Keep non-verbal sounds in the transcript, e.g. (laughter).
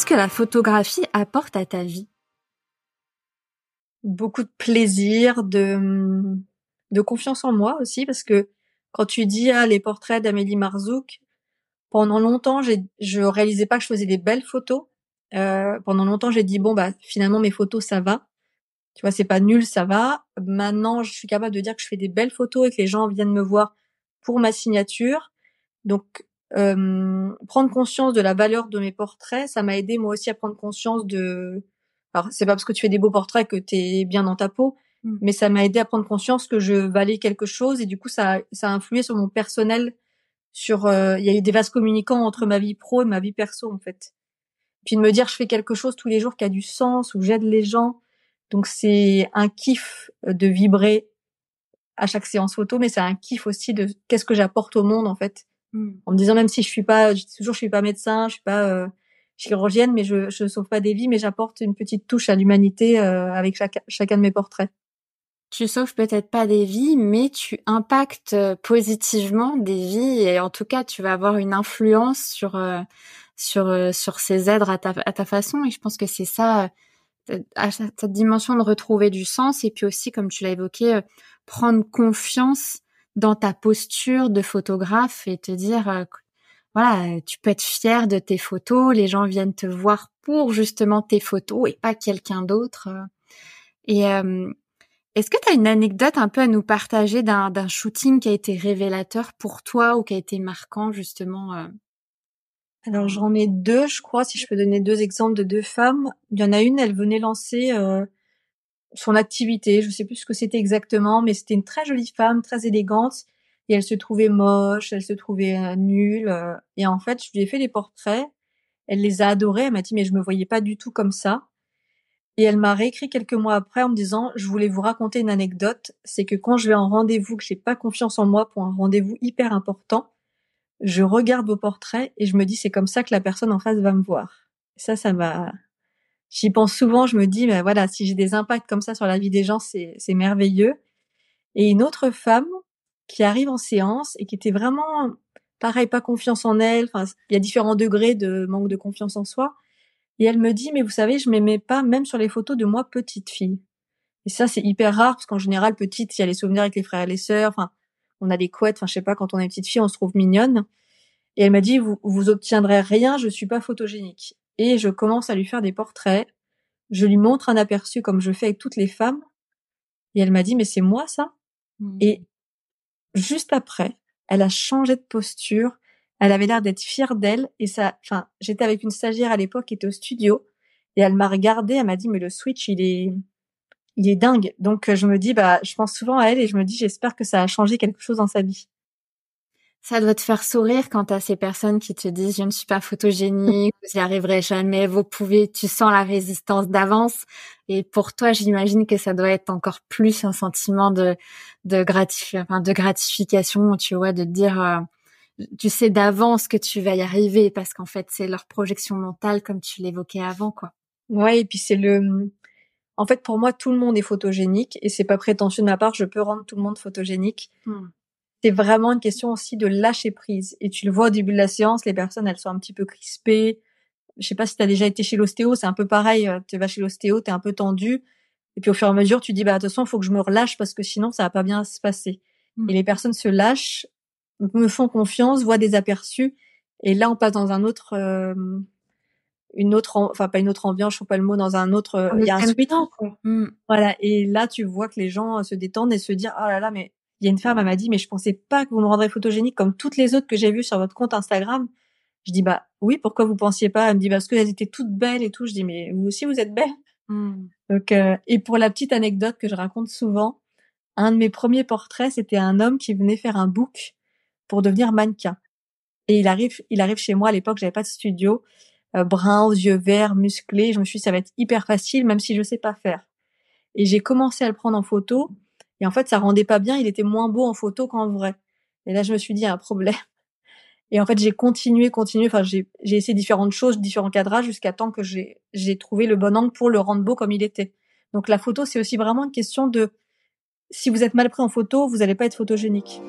que la photographie apporte à ta vie? Beaucoup de plaisir, de, confiance en moi aussi, parce que quand tu dis ah, les portraits d'Amélie Marzouk, pendant longtemps, je réalisais pas que je faisais des belles photos. Euh, pendant longtemps, j'ai dit bon bah finalement mes photos ça va. Tu vois, c'est pas nul, ça va. Maintenant, je suis capable de dire que je fais des belles photos et que les gens viennent me voir pour ma signature. Donc, prendre conscience de la valeur de mes portraits, ça m'a aidé moi aussi à prendre conscience de. Alors, c'est pas parce que tu fais des beaux portraits que tu es bien dans ta peau, mmh. mais ça m'a aidé à prendre conscience que je valais quelque chose et du coup, ça, ça a influé sur mon personnel. Sur, euh, il y a eu des vases communicants entre ma vie pro et ma vie perso en fait. Puis de me dire, je fais quelque chose tous les jours qui a du sens, où j'aide les gens. Donc c'est un kiff de vibrer à chaque séance photo, mais c'est un kiff aussi de qu'est-ce que j'apporte au monde en fait. Mmh. En me disant même si je suis pas, je dis toujours je suis pas médecin, je suis pas euh, chirurgienne, mais je je sauve pas des vies, mais j'apporte une petite touche à l'humanité euh, avec chaque, chacun de mes portraits. Tu sauves peut-être pas des vies, mais tu impactes euh, positivement des vies et en tout cas tu vas avoir une influence sur sur sur ces êtres à ta à ta façon et je pense que c'est ça à cette dimension de retrouver du sens et puis aussi comme tu l'as évoqué prendre confiance dans ta posture de photographe et te dire euh, voilà, tu peux être fier de tes photos, les gens viennent te voir pour justement tes photos et pas quelqu'un d'autre. Et euh, est-ce que tu as une anecdote un peu à nous partager d'un shooting qui a été révélateur pour toi ou qui a été marquant justement euh? Alors j'en ai deux, je crois, si je peux donner deux exemples de deux femmes. Il y en a une, elle venait lancer son activité. Je sais plus ce que c'était exactement, mais c'était une très jolie femme, très élégante. Et elle se trouvait moche, elle se trouvait euh, nulle. Euh, et en fait, je lui ai fait des portraits. Elle les a adorés. Elle m'a dit, mais je me voyais pas du tout comme ça. Et elle m'a réécrit quelques mois après en me disant, je voulais vous raconter une anecdote. C'est que quand je vais en rendez-vous, que j'ai pas confiance en moi pour un rendez-vous hyper important, je regarde vos portraits et je me dis, c'est comme ça que la personne en face va me voir. ça, ça m'a, j'y pense souvent, je me dis, ben voilà, si j'ai des impacts comme ça sur la vie des gens, c'est, merveilleux. Et une autre femme qui arrive en séance et qui était vraiment, pareil, pas confiance en elle. Enfin, il y a différents degrés de manque de confiance en soi. Et elle me dit, mais vous savez, je m'aimais pas même sur les photos de moi petite fille. Et ça, c'est hyper rare parce qu'en général, petite, il y a les souvenirs avec les frères et les sœurs. Enfin, on a des couettes. Enfin, je sais pas, quand on est petite fille, on se trouve mignonne. Et elle m'a dit, vous, vous obtiendrez rien, je suis pas photogénique et je commence à lui faire des portraits. Je lui montre un aperçu comme je fais avec toutes les femmes. Et elle m'a dit, mais c'est moi ça? Mmh. Et juste après, elle a changé de posture. Elle avait l'air d'être fière d'elle. Et ça, enfin, j'étais avec une stagiaire à l'époque qui était au studio. Et elle m'a regardé, elle m'a dit, mais le switch, il est, il est dingue. Donc, je me dis, bah, je pense souvent à elle et je me dis, j'espère que ça a changé quelque chose dans sa vie. Ça doit te faire sourire quand à ces personnes qui te disent je ne suis pas photogénique, (laughs) vous n'y arriverez jamais, vous pouvez, tu sens la résistance d'avance. Et pour toi, j'imagine que ça doit être encore plus un sentiment de de, enfin, de gratification, tu vois, de dire euh, tu sais d'avance que tu vas y arriver parce qu'en fait c'est leur projection mentale comme tu l'évoquais avant, quoi. Ouais, et puis c'est le en fait, pour moi, tout le monde est photogénique et c'est pas prétentieux de ma part. Je peux rendre tout le monde photogénique. Hmm c'est vraiment une question aussi de lâcher prise. Et tu le vois au début de la séance, les personnes, elles sont un petit peu crispées. Je sais pas si tu as déjà été chez l'ostéo, c'est un peu pareil. Euh, tu vas chez l'ostéo, tu es un peu tendu. Et puis au fur et à mesure, tu dis, bah attention, il faut que je me relâche parce que sinon, ça va pas bien se passer. Mmh. Et les personnes se lâchent, me font confiance, voient des aperçus. Et là, on passe dans un autre, euh, une autre, enfin pas une autre ambiance, je sais pas le mot, dans un autre, euh, il y a un suite. Mmh. Voilà. Et là, tu vois que les gens se détendent et se disent, oh là là, mais il y a une femme, elle m'a dit, mais je pensais pas que vous me rendrez photogénique comme toutes les autres que j'ai vues sur votre compte Instagram. Je dis, bah oui, pourquoi vous pensiez pas? Elle me dit, parce qu'elles étaient toutes belles et tout. Je dis, mais vous aussi, vous êtes belle. Donc, euh, et pour la petite anecdote que je raconte souvent, un de mes premiers portraits, c'était un homme qui venait faire un book pour devenir mannequin. Et il arrive, il arrive chez moi à l'époque, j'avais pas de studio, euh, brun, aux yeux verts, musclé. Je me suis dit, ça va être hyper facile, même si je sais pas faire. Et j'ai commencé à le prendre en photo. Et en fait, ça rendait pas bien. Il était moins beau en photo qu'en vrai. Et là, je me suis dit, il y a un problème. (laughs) Et en fait, j'ai continué, continué. Enfin, j'ai, essayé différentes choses, différents cadrages jusqu'à temps que j'ai trouvé le bon angle pour le rendre beau comme il était. Donc, la photo, c'est aussi vraiment une question de si vous êtes mal pris en photo, vous n'allez pas être photogénique.